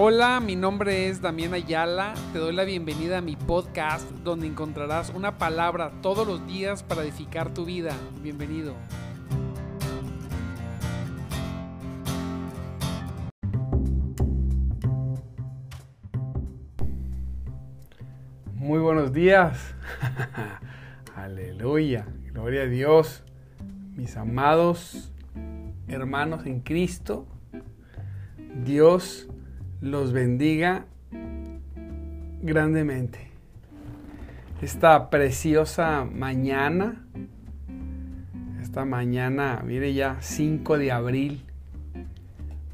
Hola, mi nombre es Damián Ayala. Te doy la bienvenida a mi podcast donde encontrarás una palabra todos los días para edificar tu vida. Bienvenido. Muy buenos días. Aleluya. Gloria a Dios. Mis amados hermanos en Cristo. Dios los bendiga grandemente. Esta preciosa mañana, esta mañana, mire ya, 5 de abril,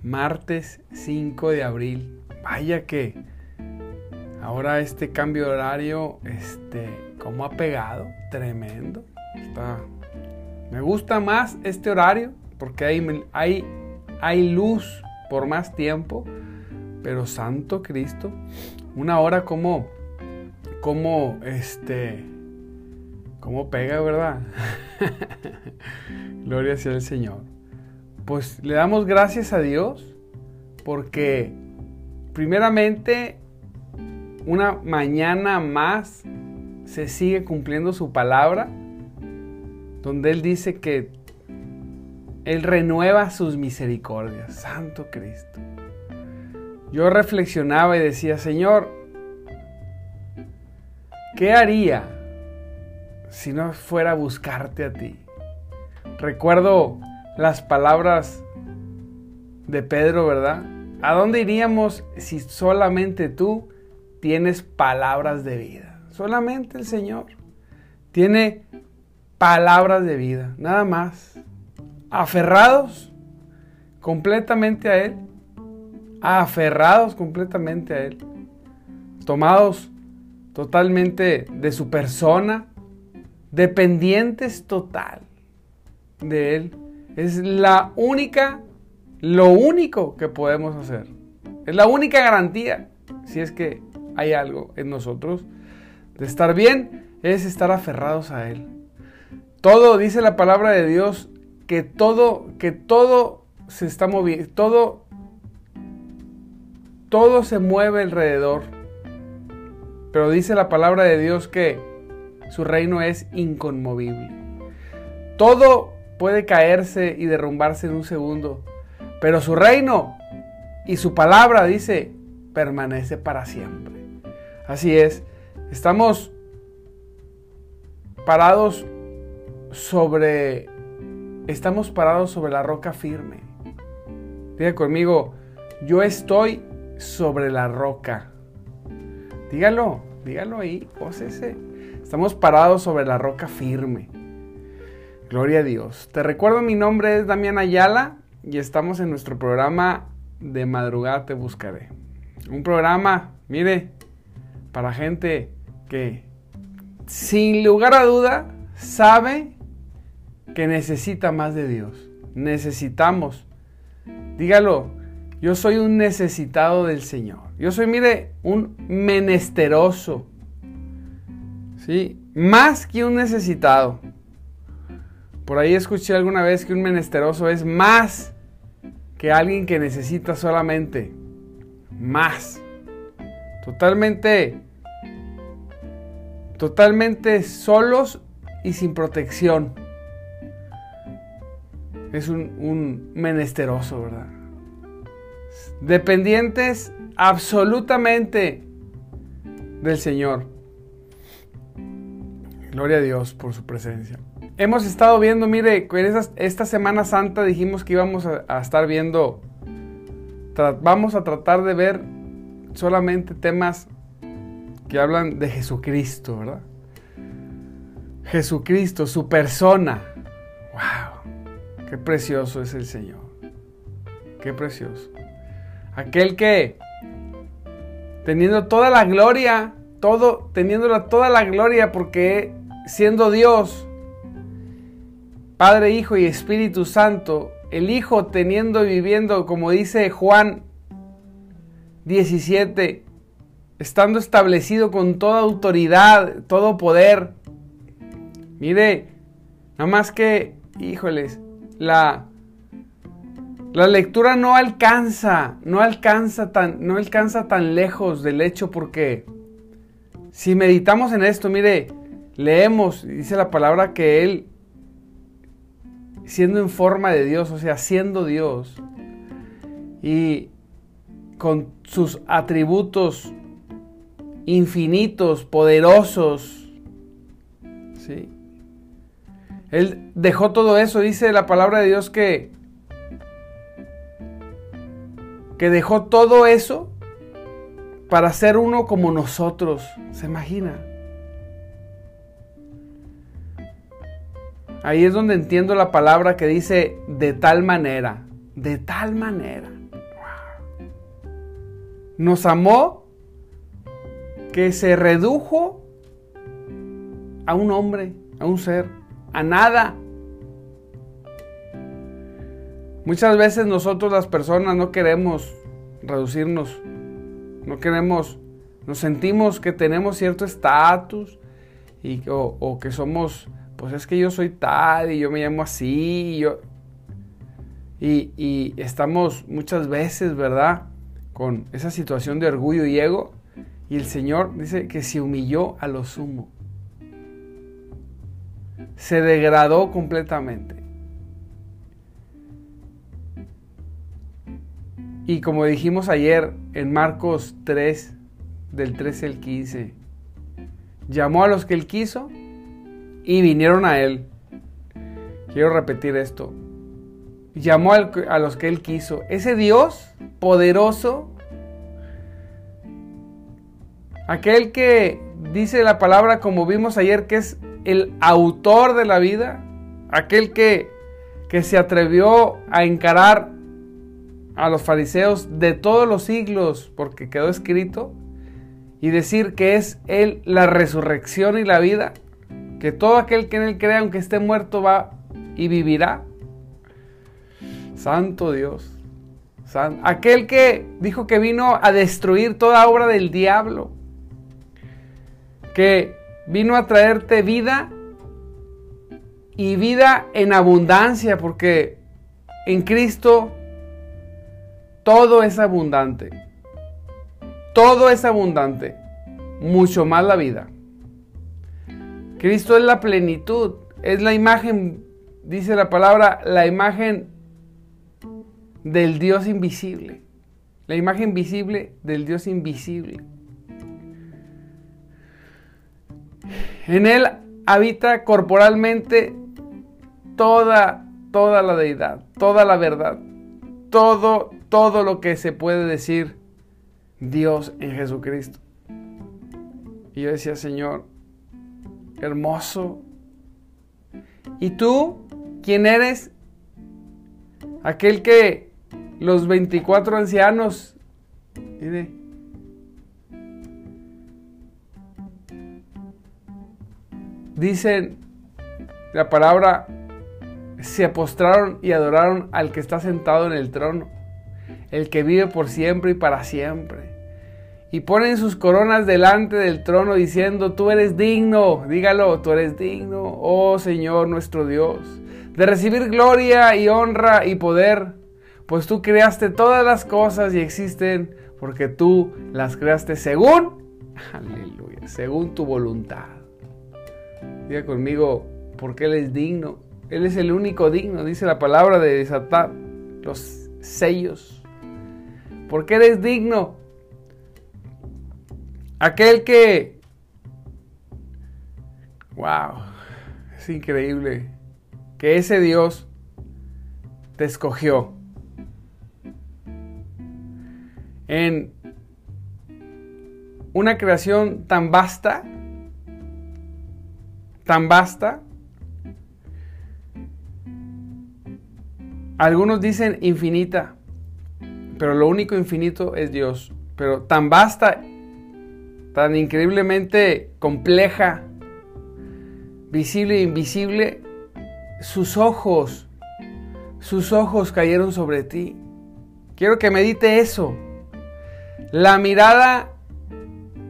martes 5 de abril. Vaya que ahora este cambio de horario, este, como ha pegado, tremendo. Está, me gusta más este horario porque hay, hay, hay luz por más tiempo pero Santo Cristo, una hora como, como, este, como pega, ¿verdad? Gloria sea el Señor. Pues le damos gracias a Dios porque primeramente una mañana más se sigue cumpliendo su palabra, donde Él dice que Él renueva sus misericordias. Santo Cristo yo reflexionaba y decía, Señor, ¿qué haría si no fuera a buscarte a ti? Recuerdo las palabras de Pedro, ¿verdad? ¿A dónde iríamos si solamente tú tienes palabras de vida? Solamente el Señor tiene palabras de vida, nada más. Aferrados completamente a Él aferrados completamente a Él, tomados totalmente de su persona, dependientes total de Él. Es la única, lo único que podemos hacer. Es la única garantía, si es que hay algo en nosotros, de estar bien, es estar aferrados a Él. Todo, dice la palabra de Dios, que todo, que todo se está moviendo, todo todo se mueve alrededor. Pero dice la palabra de Dios que su reino es inconmovible. Todo puede caerse y derrumbarse en un segundo, pero su reino y su palabra, dice, permanece para siempre. Así es, estamos parados sobre, estamos parados sobre la roca firme. Diga conmigo, yo estoy sobre la roca. Dígalo, dígalo ahí, ese Estamos parados sobre la roca firme. Gloria a Dios. Te recuerdo, mi nombre es Damián Ayala y estamos en nuestro programa de madrugada te buscaré. Un programa, mire, para gente que sin lugar a duda sabe que necesita más de Dios. Necesitamos. Dígalo, yo soy un necesitado del Señor. Yo soy, mire, un menesteroso. ¿Sí? Más que un necesitado. Por ahí escuché alguna vez que un menesteroso es más que alguien que necesita solamente. Más. Totalmente. Totalmente solos y sin protección. Es un, un menesteroso, ¿verdad? Dependientes absolutamente del Señor. Gloria a Dios por su presencia. Hemos estado viendo, mire, esta Semana Santa dijimos que íbamos a, estar viendo, vamos a tratar de ver solamente temas que hablan de Jesucristo, ¿verdad? Jesucristo, su persona. ¡Wow! Qué precioso es el Señor. Qué precioso. Aquel que, teniendo toda la gloria, todo, teniendo toda la gloria, porque siendo Dios, Padre, Hijo y Espíritu Santo, el Hijo teniendo y viviendo, como dice Juan 17, estando establecido con toda autoridad, todo poder. Mire, nada más que, híjoles, la La lectura no alcanza, no alcanza tan, no alcanza tan lejos del hecho porque si meditamos en esto, mire, leemos, dice la palabra que Él, siendo en forma de Dios, o sea, siendo Dios, y con sus atributos infinitos, poderosos, ¿sí? Él dejó todo eso, dice la palabra de Dios que que dejó todo eso para ser uno como nosotros. ¿Se imagina? Ahí es donde entiendo la palabra que dice de tal manera, de tal manera. Nos amó que se redujo a un hombre, a un ser, a nada. Muchas veces nosotros las personas no queremos reducirnos, no queremos, nos sentimos que tenemos cierto estatus y, o, que somos, pues es que yo soy tal y yo me llamo así y. Y, y estamos muchas veces, ¿verdad? Con esa situación de orgullo y ego. Y el Señor dice que se humilló a lo sumo. Se degradó completamente. Y como dijimos ayer en Marcos 3, del 13 al 15, llamó a los que él quiso y vinieron a él. Quiero repetir esto. Llamó a los que él quiso. Ese Dios poderoso, aquel que dice la palabra como vimos ayer que es el autor de la vida, aquel que, que se atrevió a encarar a los fariseos de todos los siglos, porque quedó escrito, y decir que es Él la resurrección y la vida, que todo aquel que en Él cree, aunque esté muerto, va y vivirá. Santo Dios. aquel que dijo que vino a destruir toda obra del diablo, que vino a traerte vida y vida en abundancia, porque en Cristo todo es abundante. Todo es abundante. Mucho más la vida. Cristo es la plenitud. Es la imagen, dice la palabra, la imagen del Dios invisible. La imagen visible del Dios invisible. En Él habita corporalmente toda, toda la deidad, toda la verdad, todo, todo lo que se puede decir Dios en Jesucristo. Y yo decía, Señor, hermoso. ¿Y tú quién eres? Aquel que los 24 ancianos, mire, dicen la palabra, se postraron y adoraron al que está sentado en el trono el que vive por siempre y para siempre. Y ponen sus coronas delante del trono diciendo, tú eres digno, dígalo, tú eres digno, oh Señor nuestro Dios, de recibir gloria y honra y poder, pues tú creaste todas las cosas y existen porque tú las creaste según, aleluya, según tu voluntad. Diga conmigo, porque Él es digno, Él es el único digno, dice la palabra de desatar los sellos porque eres digno. Aquel que... ¡Wow! Es increíble que ese Dios te escogió. En una creación tan vasta, tan vasta, algunos dicen infinita, pero lo único infinito es Dios. Pero tan vasta, tan increíblemente compleja, visible e invisible, sus ojos, sus ojos cayeron sobre ti. Quiero que medite eso. La mirada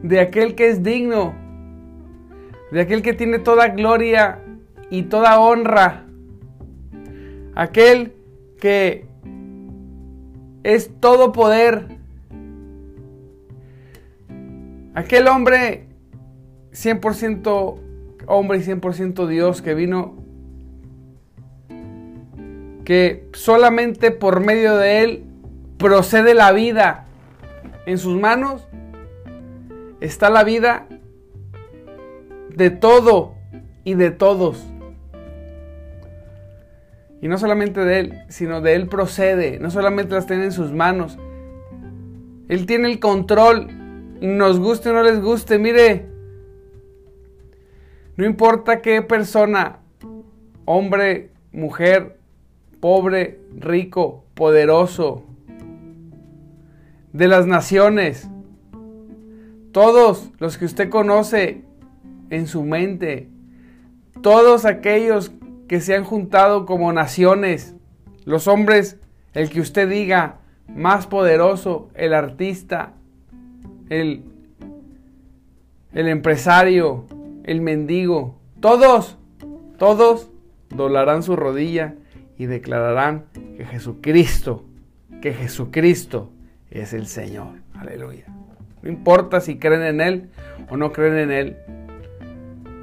de aquel que es digno, de aquel que tiene toda gloria y toda honra, aquel que es todo poder. Aquel hombre 100% hombre y 100% Dios que vino, que solamente por medio de él procede la vida. En sus manos está la vida de todo y de todos. Y no solamente de Él, sino de Él procede. No solamente las tiene en sus manos. Él tiene el control. Nos guste o no les guste. Mire, no importa qué persona, hombre, mujer, pobre, rico, poderoso, de las naciones, todos los que usted conoce en su mente, todos aquellos que se han juntado como naciones, los hombres, el que usted diga, más poderoso, el artista, el, el empresario, el mendigo, todos, todos doblarán su rodilla y declararán que Jesucristo, que Jesucristo es el Señor. Aleluya. No importa si creen en Él o no creen en Él.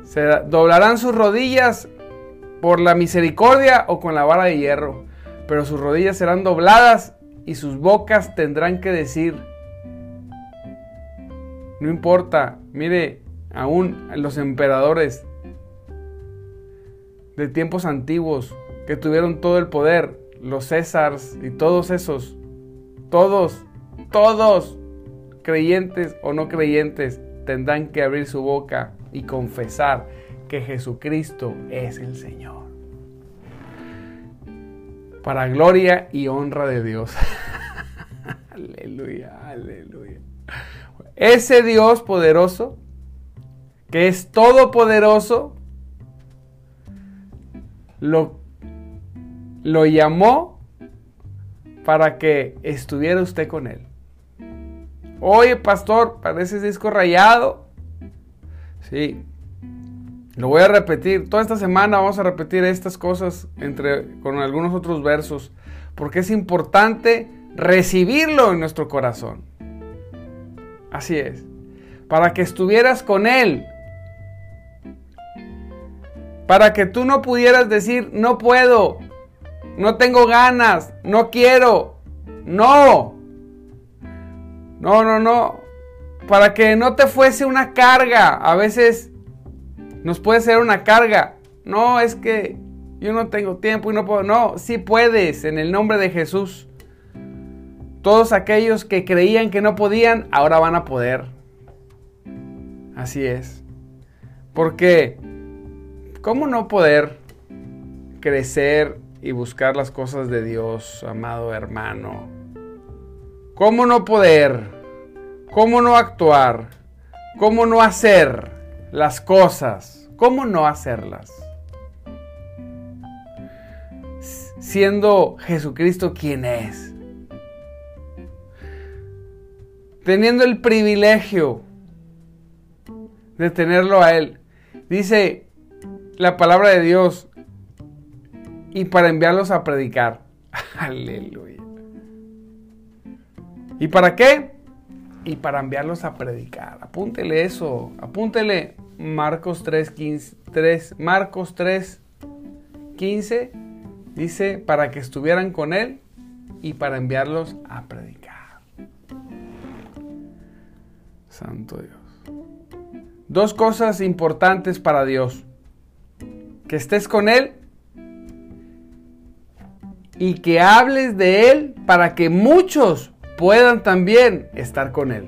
Se doblarán sus rodillas por la misericordia o con la vara de hierro, pero sus rodillas serán dobladas y sus bocas tendrán que decir, no importa, mire, aún los emperadores de tiempos antiguos que tuvieron todo el poder, los Césars y todos esos, todos, todos, creyentes o no creyentes, tendrán que abrir su boca y confesar que Jesucristo es el Señor. Para gloria y honra de Dios. aleluya, aleluya. Ese Dios poderoso, que es todopoderoso, lo, lo llamó para que estuviera usted con él. Oye, pastor, parece disco rayado. Sí, lo voy a repetir. Toda esta semana vamos a repetir estas cosas entre, con algunos otros versos. Porque es importante recibirlo en nuestro corazón. Así es. Para que estuvieras con Él. Para que tú no pudieras decir, no puedo, no tengo ganas, no quiero. No. No, no, no. Para que no te fuese una carga. A veces nos puede ser una carga. No, es que yo no tengo tiempo y no puedo. No, sí puedes en el nombre de Jesús. Todos aquellos que creían que no podían, ahora van a poder. Así es. Porque, ¿cómo no poder crecer y buscar las cosas de Dios, amado hermano? ¿Cómo no poder? ¿Cómo no actuar? ¿Cómo no hacer? Las cosas. ¿Cómo no hacerlas? Siendo Jesucristo quien es. Teniendo el privilegio de tenerlo a Él. Dice la palabra de Dios. Y para enviarlos a predicar. Aleluya. ¿Y para qué? Y para enviarlos a predicar. Apúntele eso. Apúntele Marcos 3, 15, 3, Marcos 3, 15 dice para que estuvieran con él y para enviarlos a predicar. Santo Dios. Dos cosas importantes para Dios. Que estés con Él y que hables de Él para que muchos puedan también estar con Él.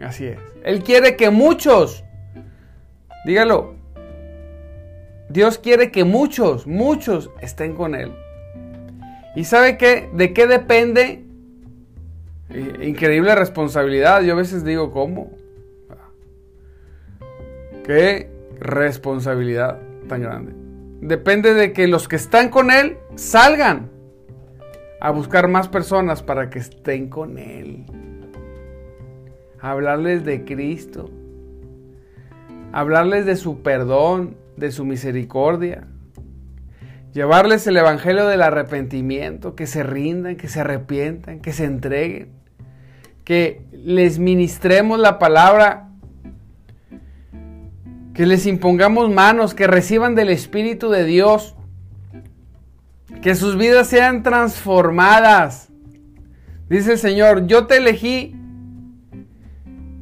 Así es. Él quiere que muchos, dígalo, Dios quiere que muchos, muchos estén con Él. ¿Y sabe qué? ¿De qué depende? Increíble responsabilidad. Yo a veces digo, ¿cómo? ¿Qué responsabilidad tan grande? Depende de que los que están con Él salgan a buscar más personas para que estén con Él. Hablarles de Cristo, hablarles de su perdón, de su misericordia. Llevarles el evangelio del arrepentimiento, que se rindan, que se arrepientan, que se entreguen, que les ministremos la palabra, que les impongamos manos, que reciban del Espíritu de Dios, que sus vidas sean transformadas. Dice el Señor, yo te elegí,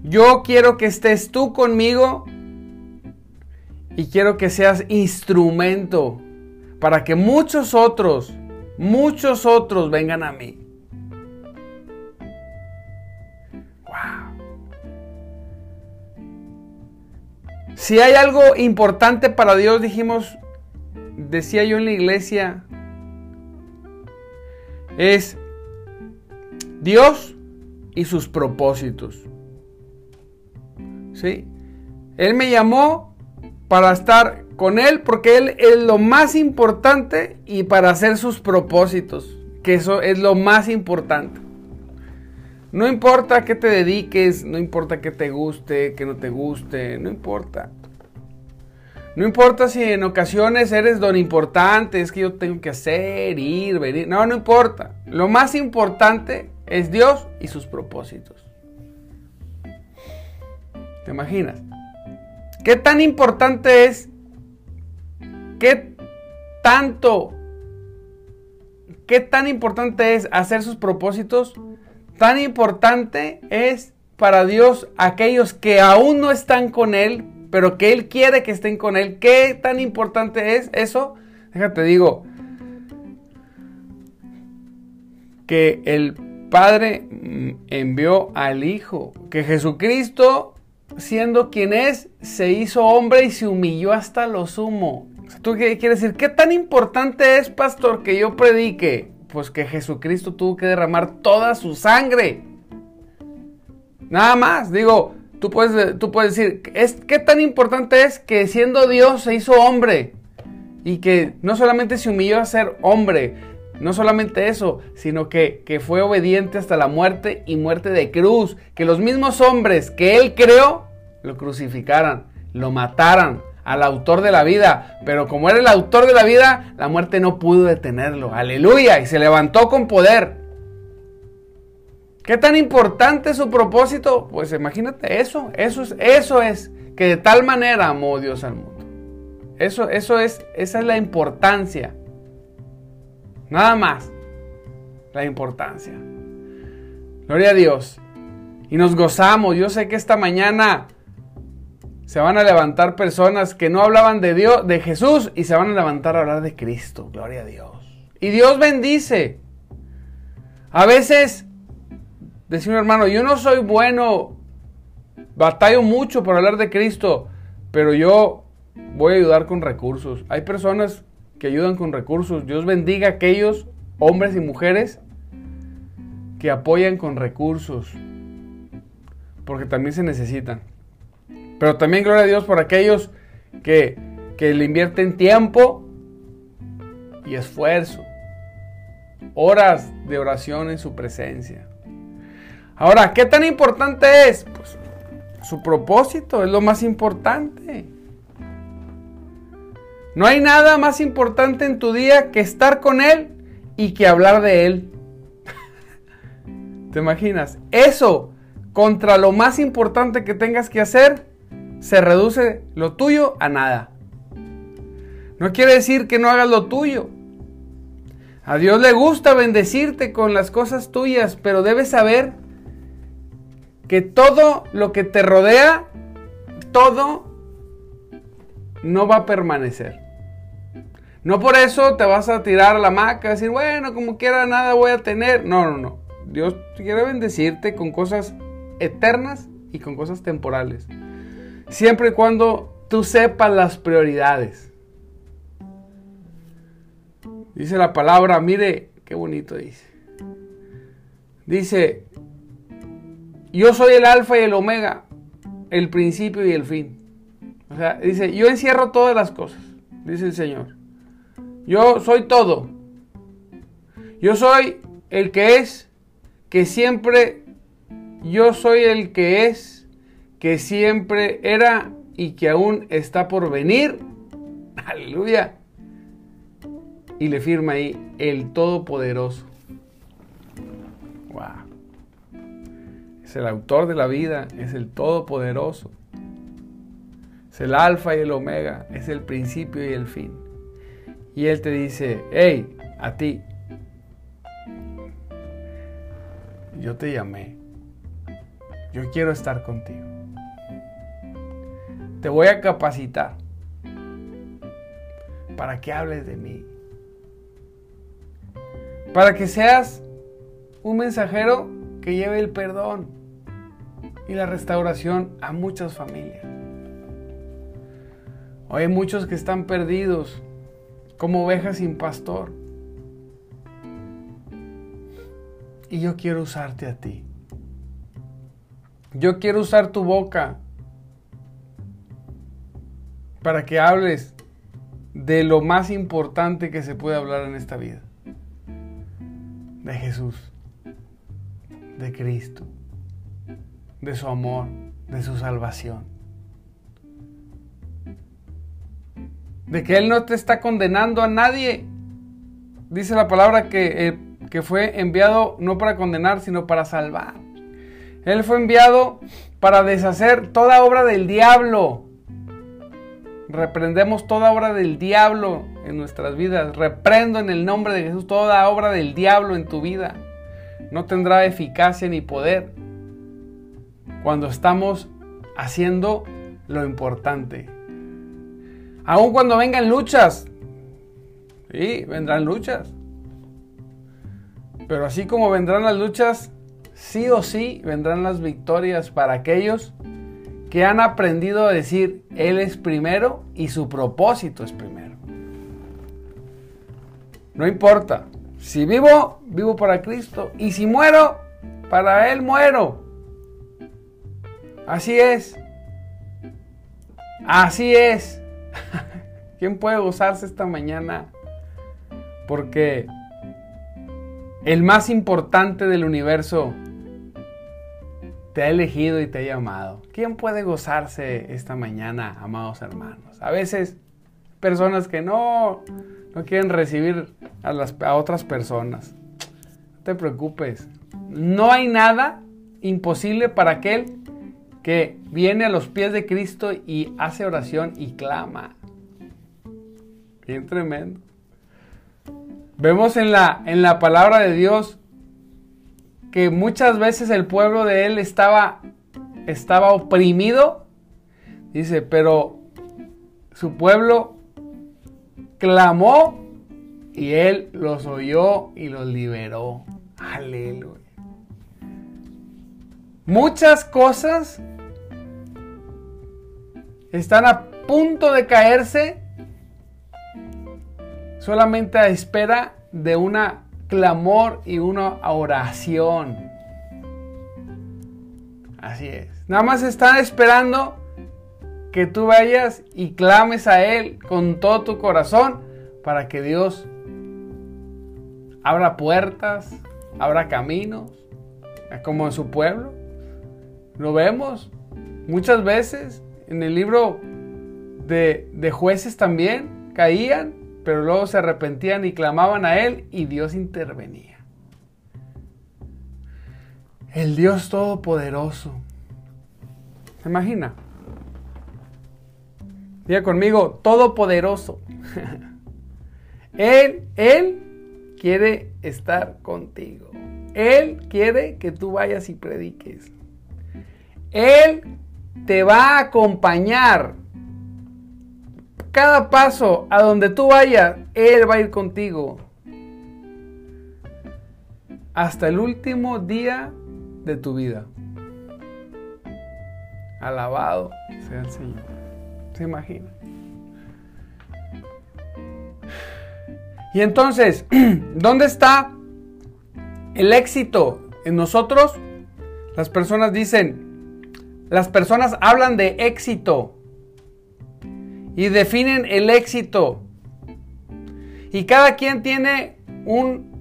yo quiero que estés tú conmigo y quiero que seas instrumento para que muchos otros, muchos otros vengan a mí. Wow. Si hay algo importante para Dios, dijimos, decía yo en la iglesia, es Dios y sus propósitos. ¿Sí? Él me llamó para estar con Él porque Él es lo más importante y para hacer sus propósitos, que eso es lo más importante. No importa que te dediques, no importa que te guste, que no te guste, no importa. No importa si en ocasiones eres don importante, es que yo tengo que hacer, ir, venir. No, no importa. Lo más importante es Dios y sus propósitos. ¿Te imaginas? ¿Qué tan importante es? ¿Qué tanto? ¿Qué tan importante es hacer sus propósitos? Tan importante es para Dios aquellos que aún no están con Él, pero que Él quiere que estén con Él. ¿Qué tan importante es eso? Déjate digo, que el Padre mm, envió al Hijo, que Jesucristo, siendo quien es, se hizo hombre y se humilló hasta lo sumo. ¿Tú qué quieres decir? ¿Qué tan importante es, pastor, que yo predique? Pues que Jesucristo tuvo que derramar toda su sangre. Nada más, digo, Tú puedes, tú puedes decir, es, ¿qué tan importante es que siendo Dios se hizo hombre? Y que no solamente se humilló a ser hombre, no solamente eso, sino que, que fue obediente hasta la muerte y muerte de cruz. Que los mismos hombres que él creó lo crucificaran, lo mataran al autor de la vida. Pero como era el autor de la vida, la muerte no pudo detenerlo. Aleluya. Y se levantó con poder. ¿Qué tan importante es su propósito? Pues imagínate eso, eso es, eso es, que de tal manera amó Dios al mundo. Eso, eso es, esa es la importancia. Nada más, la importancia. Gloria a Dios. Y nos gozamos. Yo sé que esta mañana se van a levantar personas que no hablaban de Dios, de Jesús, y se van a levantar a hablar de Cristo. Gloria a Dios. Y Dios bendice. A veces Un hermano, yo no soy bueno, batallo mucho por hablar de Cristo, pero yo voy a ayudar con recursos. Hay personas que ayudan con recursos. Dios bendiga a aquellos hombres y mujeres que apoyan con recursos, porque también se necesitan. Pero también gloria a Dios por aquellos que, que le invierten tiempo y esfuerzo, horas de oración en su presencia. Ahora, ¿qué tan importante es? Pues su propósito es lo más importante. No hay nada más importante en tu día que estar con Él y que hablar de Él. ¿Te imaginas? Eso contra lo más importante que tengas que hacer, se reduce lo tuyo a nada. No quiere decir que no hagas lo tuyo. A Dios le gusta bendecirte con las cosas tuyas, pero debes saber que todo lo que te rodea, todo no va a permanecer. No por eso te vas a tirar a la maca decir, bueno, como quiera, nada voy a tener. No, no, no. Dios quiere bendecirte con cosas eternas y con cosas temporales. Siempre y cuando tú sepas las prioridades. Dice la palabra, mire, qué bonito dice. Dice, yo soy el alfa y el omega, el principio y el fin. O sea, dice, yo encierro todas las cosas, dice el Señor. Yo soy todo. Yo soy el que es, que siempre, yo soy el que es, que siempre era y que aún está por venir. Aleluya. y le firma ahí el Todopoderoso. Wow. Es el autor de la vida, es el Todopoderoso. Es el alfa y el omega, es el principio y el fin. Y Él te dice, hey, a ti, yo te llamé, yo quiero estar contigo. Te voy a capacitar para que hables de mí. Para que seas un mensajero que lleve el perdón y la restauración a muchas familias. Hoy hay muchos que están perdidos como ovejas sin pastor. Y yo quiero usarte a ti. Yo quiero usar tu boca para que hables de lo más importante que se puede hablar en esta vida. De Jesús, de Cristo, de su amor, de su salvación. de que Él no te está condenando a nadie. Dice la palabra que, eh, que fue enviado no para condenar, sino para salvar. Él fue enviado para deshacer toda obra del diablo. Reprendemos toda obra del diablo en nuestras vidas. Reprendo en el nombre de Jesús toda obra del diablo en tu vida. No tendrá eficacia ni poder cuando estamos haciendo lo importante. Aun cuando vengan luchas. Sí, vendrán luchas. Pero así como vendrán las luchas, sí o sí vendrán las victorias para aquellos que han aprendido a decir, Él es primero y su propósito es primero. No importa. Si vivo, vivo para Cristo. Y si muero, para Él muero. Así es. Así es. ¿Quién puede gozarse esta mañana? Porque el más importante del universo te ha elegido y te ha llamado. ¿Quién puede gozarse esta mañana, amados hermanos? A veces personas que no, no quieren recibir a, las, a otras personas. No te preocupes. No hay nada imposible para aquel que viene a los pies de Cristo y hace oración y clama. Bien tremendo. Vemos en la, en la palabra de Dios que muchas veces el pueblo de él estaba, estaba oprimido. Dice, pero su pueblo clamó y él los oyó y los liberó. Aleluya. Muchas cosas están a punto de caerse solamente a espera de una clamor y una oración. Así es. Nada más están esperando que tú vayas y clames a Él con todo tu corazón para que Dios abra puertas, abra caminos, como en su pueblo. Lo vemos muchas veces en el libro de, de jueces también, caían pero luego se arrepentían y clamaban a Él y Dios intervenía. El Dios Todopoderoso. ¿Se imagina? Diga conmigo, Todopoderoso. él, Él quiere estar contigo. Él quiere que tú vayas y prediques. Él te va a acompañar cada paso a donde tú vayas, Él va a ir contigo. Hasta el último día de tu vida. Alabado sea el Señor. ¿Se imagina? Y entonces, ¿dónde está el éxito en nosotros? Las personas dicen, las personas hablan de éxito y definen el éxito. Y cada quien tiene un,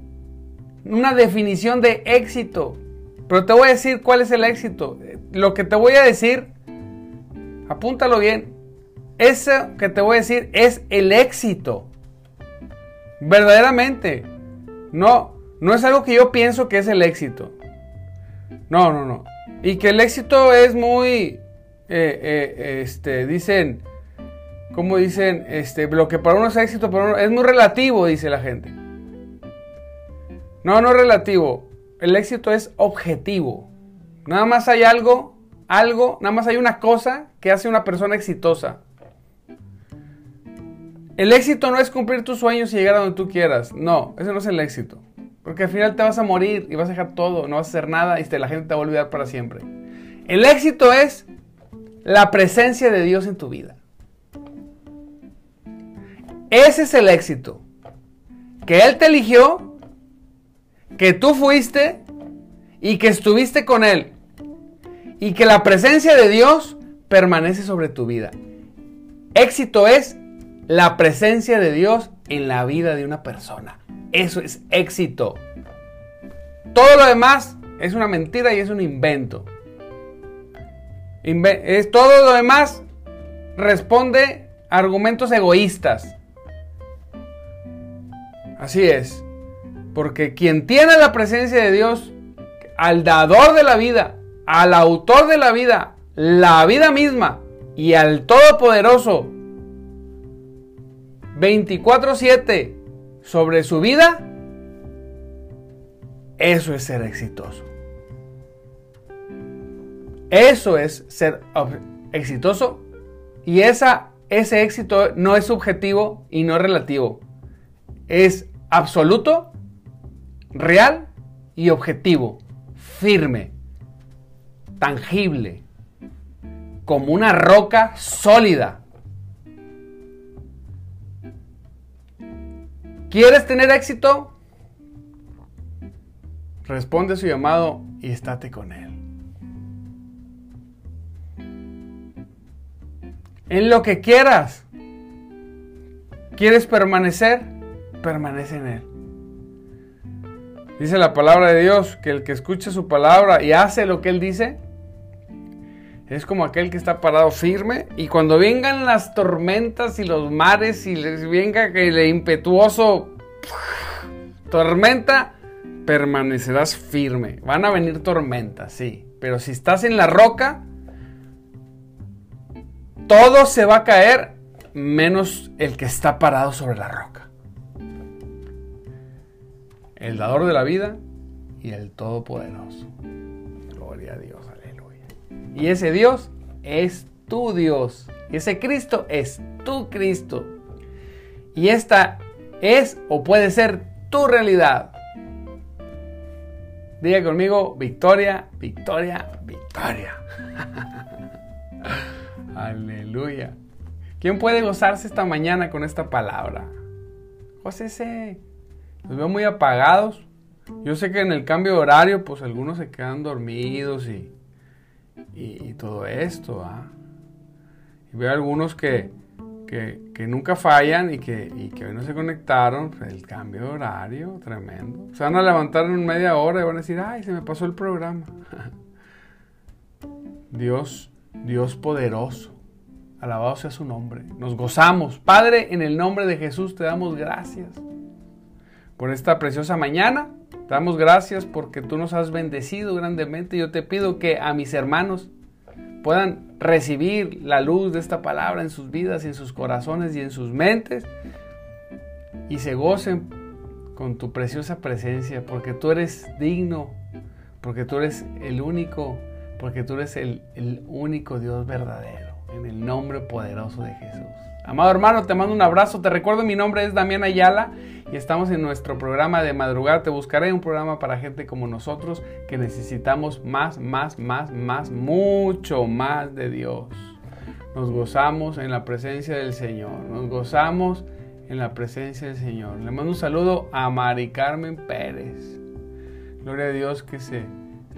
una definición de éxito. Pero te voy a decir cuál es el éxito. Lo que te voy a decir, apúntalo bien. Eso que te voy a decir es el éxito. Verdaderamente. No, no es algo que yo pienso que es el éxito. No, no, no. Y que el éxito es muy, eh, eh, este, dicen, como dicen, este, lo que para uno es éxito, para uno es muy relativo, dice la gente. No, no es relativo. El éxito es objetivo. Nada más hay algo, algo, nada más hay una cosa que hace una persona exitosa. El éxito no es cumplir tus sueños y llegar a donde tú quieras. No, ese no es el éxito. Porque al final te vas a morir y vas a dejar todo, no vas a hacer nada y la gente te va a olvidar para siempre. El éxito es la presencia de Dios en tu vida. Ese es el éxito. Que Él te eligió, que tú fuiste y que estuviste con Él. Y que la presencia de Dios permanece sobre tu vida. Éxito es la presencia de Dios en la vida de una persona. Eso es éxito. Todo lo demás es una mentira y es un invento. es, todo lo demás responde a argumentos egoístas. Así es. Porque quien tiene la presencia de Dios, al dador de la vida, al autor de la vida, la vida misma y al Todopoderoso, 24/7 sobre su vida, eso es ser exitoso. Eso es ser exitoso y esa, ese éxito no es subjetivo y no relativo. Es absoluto, real y objetivo, firme, tangible, como una roca sólida ¿Quieres tener éxito? Responde su llamado y estate con él. En lo que quieras. ¿Quieres permanecer? Permanece en él. Dice la palabra de Dios que el que escucha su palabra y hace lo que él dice, es como aquel que está parado firme y cuando vengan las tormentas y los mares y les venga el impetuoso tormenta, permanecerás firme. Van a venir tormentas, sí, pero si estás en la roca, todo se va a caer menos el que está parado sobre la roca. El dador de la vida y el todopoderoso. Gloria a Dios. Y ese Dios es tu Dios. Ese Cristo es tu Cristo. Y esta es o puede ser tu realidad. Diga conmigo, victoria, victoria, victoria. Aleluya. ¿Quién puede gozarse esta mañana con esta palabra? Gócese. Los veo muy apagados. Yo sé que en el cambio de horario, pues algunos se quedan dormidos y, y, todo esto. Y veo algunos que, que, nunca fallan y que, y que hoy no se conectaron. Pues, el cambio de horario, tremendo. Se van a levantar en media hora y van a decir, ay, se me pasó el programa. Dios, Dios poderoso. Alabado sea su nombre. Nos gozamos. Padre, en el nombre de Jesús te damos gracias por esta preciosa mañana damos gracias porque tú nos has bendecido grandemente. Yo te pido que a mis hermanos puedan recibir la luz de esta palabra en sus vidas, en sus corazones y en sus mentes y se gocen con tu preciosa presencia porque tú eres digno, porque tú eres el único, porque tú eres el, el único Dios verdadero, en el nombre poderoso de Jesús. Amado hermano, te mando un abrazo. Te recuerdo, mi nombre es Damián Ayala y estamos en nuestro programa de madrugada. Te buscaré un programa para gente como nosotros que necesitamos más, más, más, más, mucho más de Dios. Nos gozamos en la presencia del Señor. Nos gozamos en la presencia del Señor. Le mando un saludo a Mari Carmen Pérez. Gloria a Dios que, se,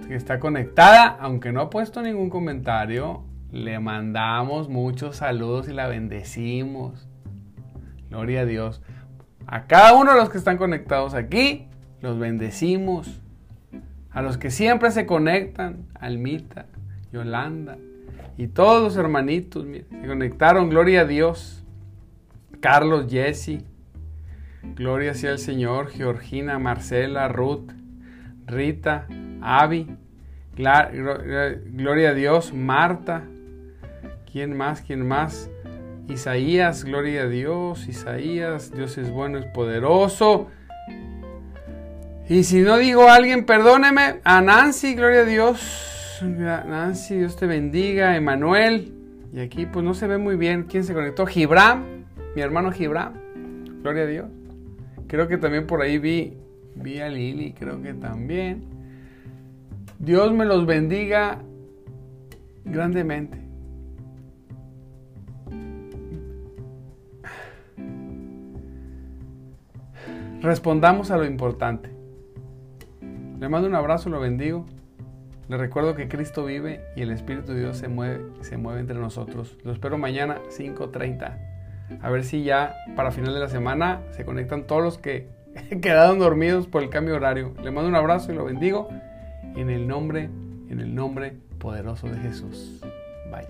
que está conectada, aunque no ha puesto ningún comentario le mandamos muchos saludos y la bendecimos. Gloria a Dios. A cada uno de los que están conectados aquí, los bendecimos. A los que siempre se conectan, Almita, Yolanda y todos los hermanitos, se conectaron, gloria a Dios. Carlos, Jesse, Gloria sea el Señor, Georgina, Marcela, Ruth, Rita, Avi, gloria a Dios, Marta, ¿quién más? ¿Quién más? Isaías, gloria a Dios, Isaías, Dios es bueno, es poderoso. Y si no digo a alguien, perdóneme, a Nancy, gloria a Dios. Nancy, Dios te bendiga, Emanuel. Y aquí pues no se ve muy bien quién se conectó. Gibram, mi hermano Gibram, gloria a Dios. Creo que también por ahí vi, vi a Lili, creo que también. Dios me los bendiga grandemente. Respondamos a lo importante. Le mando un abrazo, lo bendigo. Le recuerdo que Cristo vive y el Espíritu de Dios se mueve, se mueve entre nosotros. Lo espero mañana 5.30. A ver si ya para final de la semana se conectan todos los que quedaron dormidos por el cambio horario. Le mando un abrazo y lo bendigo en el nombre, en el nombre poderoso de Jesús. Bye.